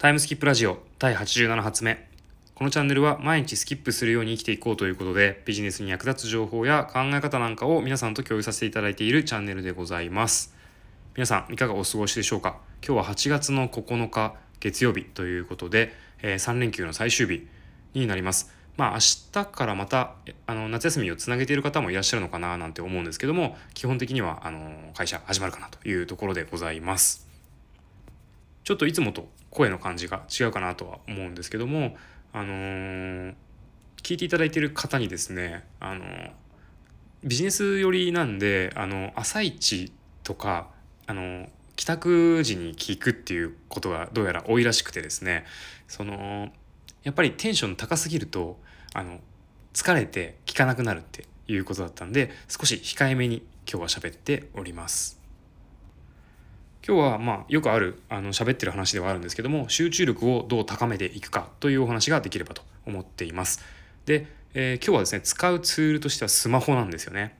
タイムスキップラジオ第87発目。このチャンネルは毎日スキップするように生きていこうということでビジネスに役立つ情報や考え方なんかを皆さんと共有させていただいているチャンネルでございます。皆さんいかがお過ごしでしょうか？今日は8月の9日月曜日ということで、えー、3連休の最終日になります。まあ明日からまたあの夏休みをつなげている方もいらっしゃるのかななんて思うんですけども基本的にはあの会社始まるかなというところでございます。ちょっといつもと声の感じが違うかなとは思うんですけどもあのー、聞いていただいている方にですねあのビジネス寄りなんであの朝一とかあの帰宅時に聞くっていうことがどうやら多いらしくてですねそのやっぱりテンション高すぎるとあの疲れて聞かなくなるっていうことだったんで少し控えめに今日は喋っております。今日はまあよくあるあの喋ってる話ではあるんですけども集中力をどう高めていくかというお話ができればと思っています。で、えー、今日はですね使うツールとしてはスマホなんですよね。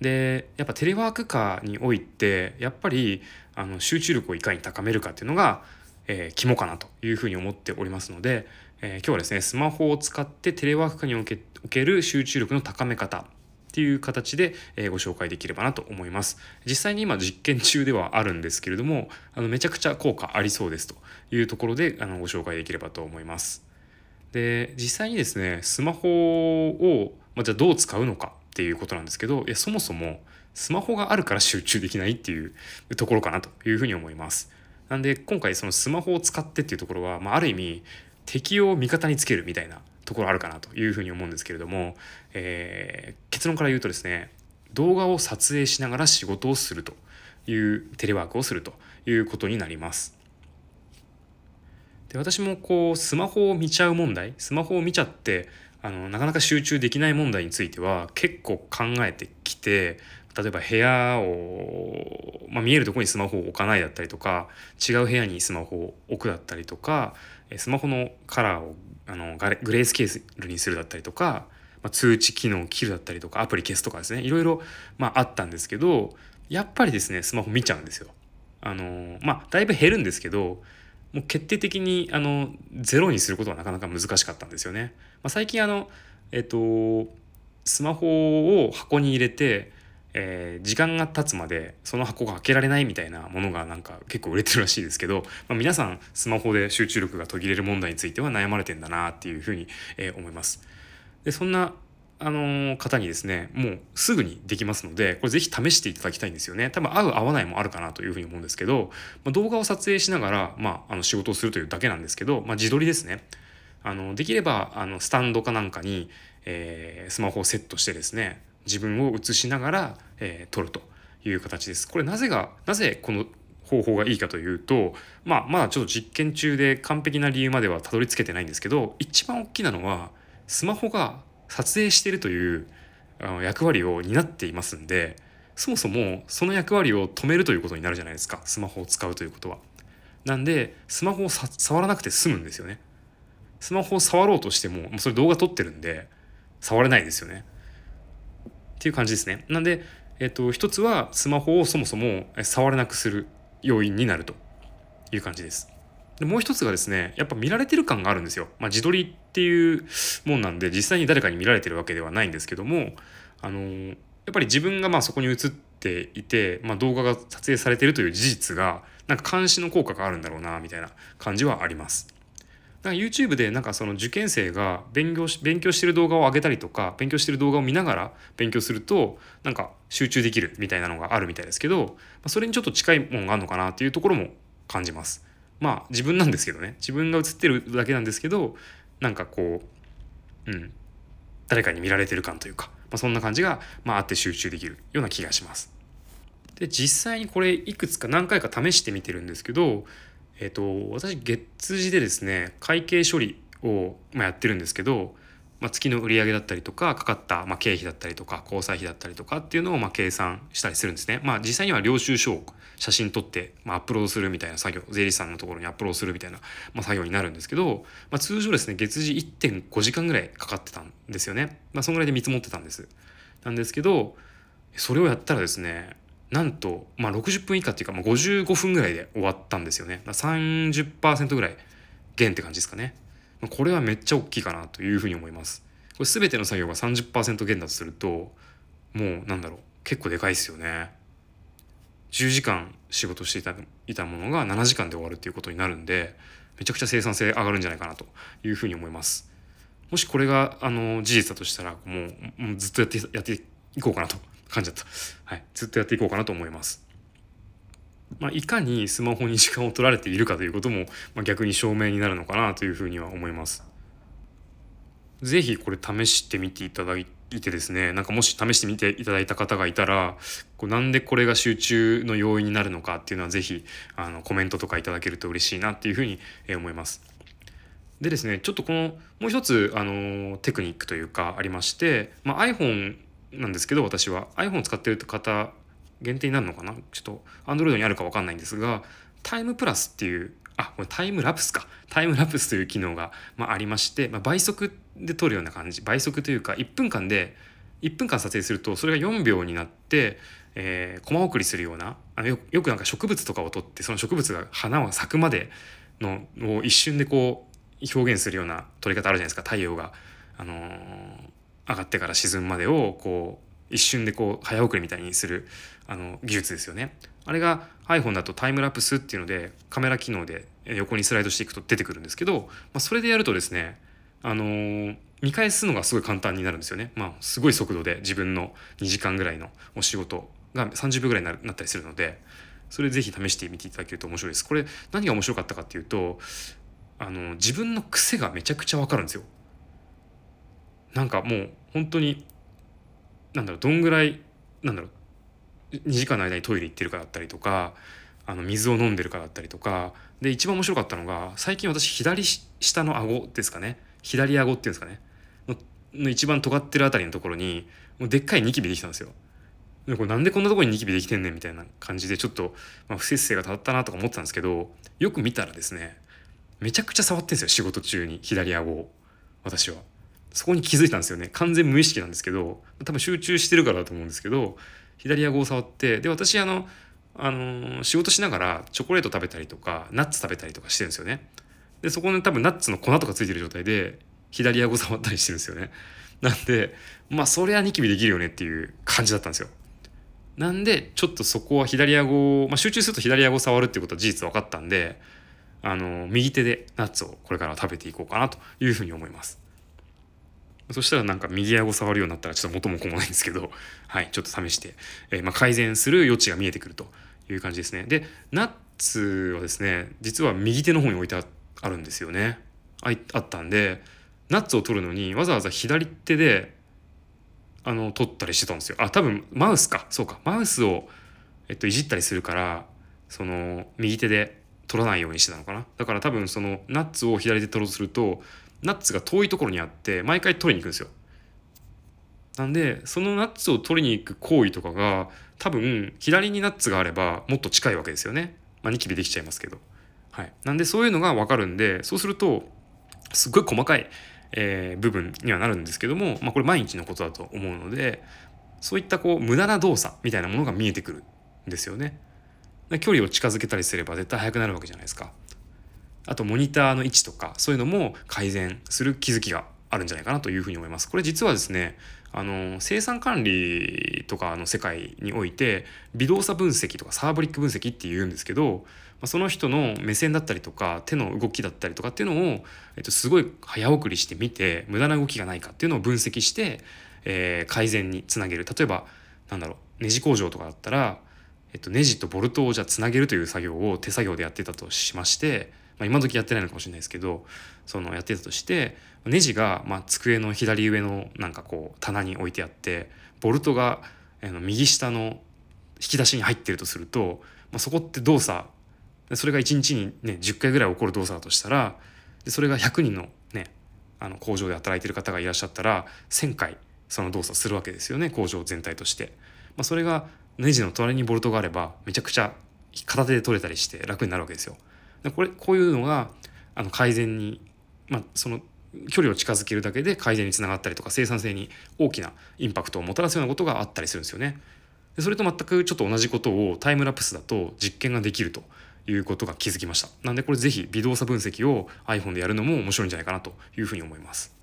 でやっぱテレワーク化においてやっぱりあの集中力をいかに高めるかっていうのが、えー、肝かなというふうに思っておりますので、えー、今日はですねスマホを使ってテレワーク化におけおける集中力の高め方っていう形で、えご紹介できればなと思います。実際に今実験中ではあるんですけれどもあのめちゃくちゃ効果ありそうですというところであのご紹介できればと思います。で実際にですねスマホを、まあ、じゃあどう使うのかっていうことなんですけどいやそもそもスマホがあるから集中できないっていうところかなというふうに思います。なんで今回そのスマホを使ってっていうところは、まあ、ある意味敵を味方につけるみたいなところあるかなというふうに思うんですけれども、えー、結論から言うとですね動画を撮影しながら仕事をするというテレワークをするということになります。で私もこうスマホを見ちゃう問題スマホを見ちゃってあのなかなか集中できない問題については結構考えてきて例えば部屋を、まあ、見えるとこにスマホを置かないだったりとか違う部屋にスマホを置くだったりとかスマホのカラーをあのグレースケールにするだったりとか、まあ、通知機能を切るだったりとかアプリ消すとかですねいろいろ、まあ、あったんですけどやっぱりですねスマホ見ちゃうんですよ。あのまあだいぶ減るんですけどもう決定的にあのゼロにすることはなかなか難しかったんですよね。まあ、最近あのえっとスマホを箱に入れてえー、時間が経つまでその箱が開けられないみたいなものがなんか結構売れてるらしいですけど、まあ、皆さんスマホで集中力が途切れる問題については悩まれてんだなっていうふうに、えー、思います。でそんなあの、方にですねもうすぐにできますのでこれ是非試していただきたいんですよね多分合う合わないもあるかなというふうに思うんですけど、まあ、動画を撮影しながら、まあ、あの仕事をするというだけなんですけど、まあ、自撮りですねあのできればあのスタンドかなんかに、えー、スマホをセットしてですね自分を映しながら、えー、撮るという形です。これなぜがなぜこの方法がいいかというと、まあ、まだちょっと実験中で完璧な理由まではたどり着けてないんですけど一番大きなのはスマホが撮影してるという役割を担っていますんでそもそもその役割を止めるということになるじゃないですかスマホを使うということは。なんでスマホを触らなくて済むんですよね。スマホを触ろうとしてももうそれ動画撮ってるんで触れないですよね。っていう感じですね。なんで、えっと、一つはスマホをそもそも触れなくする要因になるという感じです。でもう一つがですねやっぱ見られてる感があるんですよ。まあ、自撮りっていうもんなんで実際に誰かに見られてるわけではないんですけどもあのやっぱり自分がまあそこに映っていて、まあ、動画が撮影されてるという事実がなんか監視の効果があるんだろうなみたいな感じはあります。なんか YouTube でなんかその受験生が勉強し勉強してる動画を上げたりとか勉強してる動画を見ながら勉強するとなんか集中できるみたいなのがあるみたいですけどそれにちょっと近いものがあるのかなっていうところも感じます。まあ自分なんですけどね自分が映ってるだけなんですけどなんかこううん誰かに見られてる感というか、まあ、そんな感じが、まあ、あって集中できるような気がします。で実際にこれいくつか何回か試してみてるんですけどえっ、と、私、月次でですね、会計処理を、まあ、やってるんですけど、まあ、月の売上だったりとか、かかった、まあ、経費だったりとか、交際費だったりとかっていうのを、まあ、計算したりするんですね。まあ、実際には領収書を写真撮って、まあ、アップロードするみたいな作業、税理士さんのところにアップロードするみたいな、まあ、作業になるんですけど、まあ、通常ですね、月次1.5時間ぐらいかかってたんですよね。まあ、そんぐらいで見積もってたんです。なんですけど、それをやったらですね、なんと、まあ、60分以下っていうか、まあ、55分ぐらいで終わったんですよね。30%ぐらい減って感じですかね。これはめっちゃ大きいかなというふうに思います。これ全ての作業が30%減だとするともうなんだろう結構でかいですよね。10時間仕事していたいたものが7時間で終わるっていうことになるんでめちゃくちゃ生産性上がるんじゃないかなというふうに思います。もしこれがあの事実だとしたらもうもうずっとやってやっていこうかなと。感じだった、はい、ずっとやっていこうかなと思いますまあ、いかにスマホに時間を取られているかということも、まあ、逆に証明になるのかなというふうには思います。ぜひこれ試してみていただいてですねなんかもし試してみていただいた方がいたらこうなんでこれが集中の要因になるのかっていうのはぜひあのコメントとかいただけると嬉しいなっていうふうに思います。でですねちょっとこのもう一つあのテクニックというかありまして、まあ、iPhone なんですけど私は。iPhone 使ってる方限定になるのかな？ちょっと Android にあるか分かんないんですがタイムプラスっていうあこれタイムラプスか。タイムラプスという機能が、まあ、りまして、まあ、倍速で撮るような感じ。倍速というか1分間で1分間撮影するとそれが4秒になって、えー、コマ送りするようなあのよくなんか植物とかを撮ってその植物が花は咲くまでのを一瞬でこう表現するような撮り方あるじゃないですか太陽が、あのー、上がってから沈むまでをこう一瞬でこう早送りみたいにするあの技術ですよね。あれが iPhone だとタイムラプスっていうのでカメラ機能で横にスライドしていくと出てくるんですけど、まあ、それでやるとですねあのー、見返すのがすごい簡単になるんですよね。まあ、すごい速度で自分の2時間ぐらいのお仕事が30秒ぐらいになったりするのでそれぜひ試してみていただけると面白いです。これ何が面白かったかっていうとあの自分の癖がめちゃくちゃわかるんですよ。なんかもう本当になんだろうどんぐらいなんだろう2時間の間にトイレ行ってるかだったりとかあの水を飲んでるかだったりとかで一番面白かったのが最近私左下の顎ですかね左顎っていうんですかねのの一番尖ってるあたりのところにもうでっかいニキビできたんですよ。でこれなんでこんなとこにニキビできてんねんみたいな感じでちょっと、まあ、不節制がたったなとか思ってたんですけどよく見たらですねめちゃくちゃ触ってんですよ仕事中に左顎を私は。そこに気づいたんですよね完全無意識なんですけど多分集中してるからだと思うんですけど左顎を触ってで私あのあの仕事しながらチョコレート食べたりとかナッツ食べたりとかしてるんですよね。でそこに多分ナッツの粉とかついてる状態で左顎触ったりしてるんですよね。なんでまあそりゃニキビできるよねっていう感じだったんですよ。なんでちょっとそこは左顎まあ、集中すると左顎触るっていうことは事実分かったんであの右手でナッツをこれから食べていこうかなというふうに思います。そしたらなんか右顎触るようになったらちょっと元も子もないんですけど、はい、ちょっと試して、えー、まあ、改善する余地が見えてくるという感じですね。で、ナッツはですね、実は右手の方に置いてあるんですよね。ああったんで、ナッツを取るのにわざわざ左手で、あの、取ったりしてたんですよ。あ、多分マウスか。そうか。マウスを、えっと、いじったりするから、その、右手で取らないようにしてたのかな。だから多分その、ナッツを左手取ろうとすると、ナッツが遠いところにあって、毎回取りに行くんですよ。なんでそのナッツを取りに行く行為とかが多分左にナッツがあればもっと近いわけですよね。まあ、ニキビできちゃいますけど。はい、なんでそういうのが分かるんでそうするとすっごい細かい、えー、部分にはなるんですけども、まあ、これ毎日のことだと思うのでそういったこう無駄な動作みたいなものが見えてくるんですよね。距離を近づけたりすれば絶対速くなるわけじゃないですか。あとモニターの位置とかそういうのも改善する気づきがあるんじゃないかなというふうに思います。これ実はですねあの生産管理とかの世界において微動作分析とかサーブリック分析っていうんですけどその人の目線だったりとか手の動きだったりとかっていうのを、えっと、すごい早送りしてみて無駄な動きがないかっていうのを分析して、えー、改善につなげる例えばなんだろうネジ工場とかだったら、えっと、ネジとボルトをじゃあつなげるという作業を手作業でやってたとしましてまあ、今時やってないのかもしれないですけどそのやってたとしてネジがま机の左上のなんかこう棚に置いてあってボルトが右下の引き出しに入ってるとすると、まあ、そこって動作それが1日にね10回ぐらい起こる動作だとしたらでそれが100人のねあの工場で働いてる方がいらっしゃったら1,000回その動作するわけですよね工場全体として。まあ、それがネジの隣にボルトがあればめちゃくちゃ片手で取れたりして楽になるわけですよ。これこういうのがあの改善に、まあ、その距離を近づけるだけで改善につながったりとか生産性に大きなインパクトをもたらすようなことがあったりするんですよね。でそれと全くちょっと同じことをタイムラプスだと実験ができるということが気づきましたなんでこれ是非微動作分析を iPhone でやるのも面白いんじゃないかなというふうに思います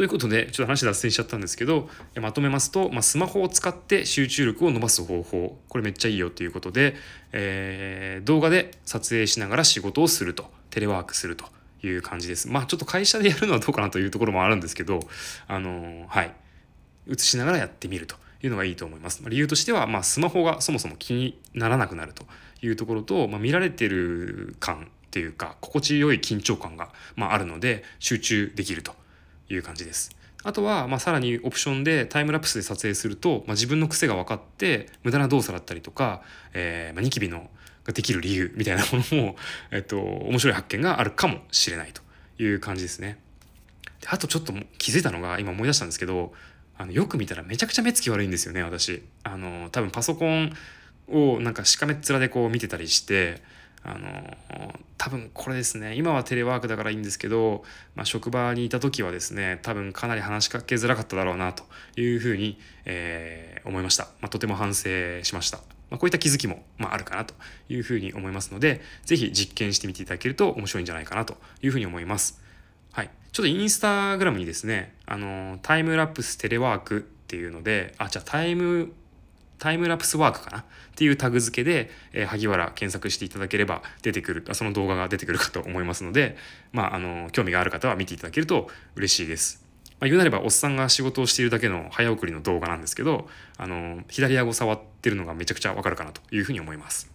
ということでちょっと話脱線しちゃったんですけどまとめますと、まあ、スマホを使って集中力を伸ばす方法。これめっちゃいいよということで、えー、動画で撮影しながら仕事をすると。テレワークすると。いう感じです。まあちょっと会社でやるのはどうかなというところもあるんですけどあのー、はい。映しながらやってみると。いうのがいいと思います。理由としては、まあ、スマホがそもそも気にならなくなると。いうところと、まあ、見られてる感っていうか心地よい緊張感が、まあ、あるので集中できると。いう感じです。あとは、まあ、さらにオプションでタイムラプスで撮影すると、まあ、自分の癖が分かって無駄な動作だったりとか、えーまあ、ニキビのができる理由みたいなものも、えっと、面白い発見があるかもしれないという感じですね。であとちょっと気づいたのが今思い出したんですけどあのよく見たらめちゃくちゃ目つき悪いんですよね私。あの多分パソコンをなんかしかめっ面でこう見てたりしてあの多分これですね。今はテレワークだからいいんですけど、まあ、職場にいた時はですね多分かなり話しかけづらかっただろうなというふうに、えー、思いました、まあ、とても反省しました、まあ、こういった気づきも、まあ、あるかなというふうに思いますので是非実験してみていただけると面白いんじゃないかなというふうに思います。はい。ちょっとインスタグラムにですねあのタイムラプステレワークっていうのであじゃあタイムタイムラプスワークかなっていうタグ付けで、えー、萩原検索していただければ出てくるその動画が出てくるかと思いますので、まあ、あの興味がある方は見ていただけると嬉しいです。まあ、言うなればおっさんが仕事をしているだけの早送りの動画なんですけどあの左顎触ってるのがめちゃくちゃわかるかなというふうに思います。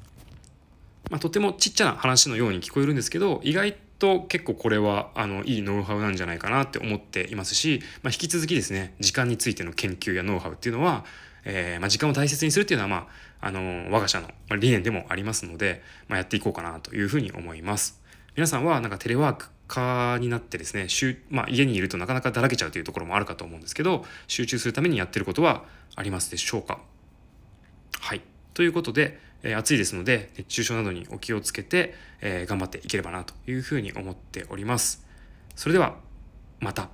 まあ、とてもちっちゃな話のように聞こえるんですけど意外と結構これはあのいいノウハウなんじゃないかなって思っていますし、まあ、引き続きですね時間についての研究やノウハウっていうのはえー、まあ、時間を大切にするっていうのは、まあ、あの我が社の理念でもありますので、まあ、やっていこうかなというふうに思います。皆さんはなんかテレワーク化になってですね、まあ、家にいるとなかなかだらけちゃうというところもあるかと思うんですけど集中するためにやってることはありますでしょうか？はいということで、えー、暑いですので熱中症などにお気をつけて、えー、頑張っていければなというふうに思っております。それではまた。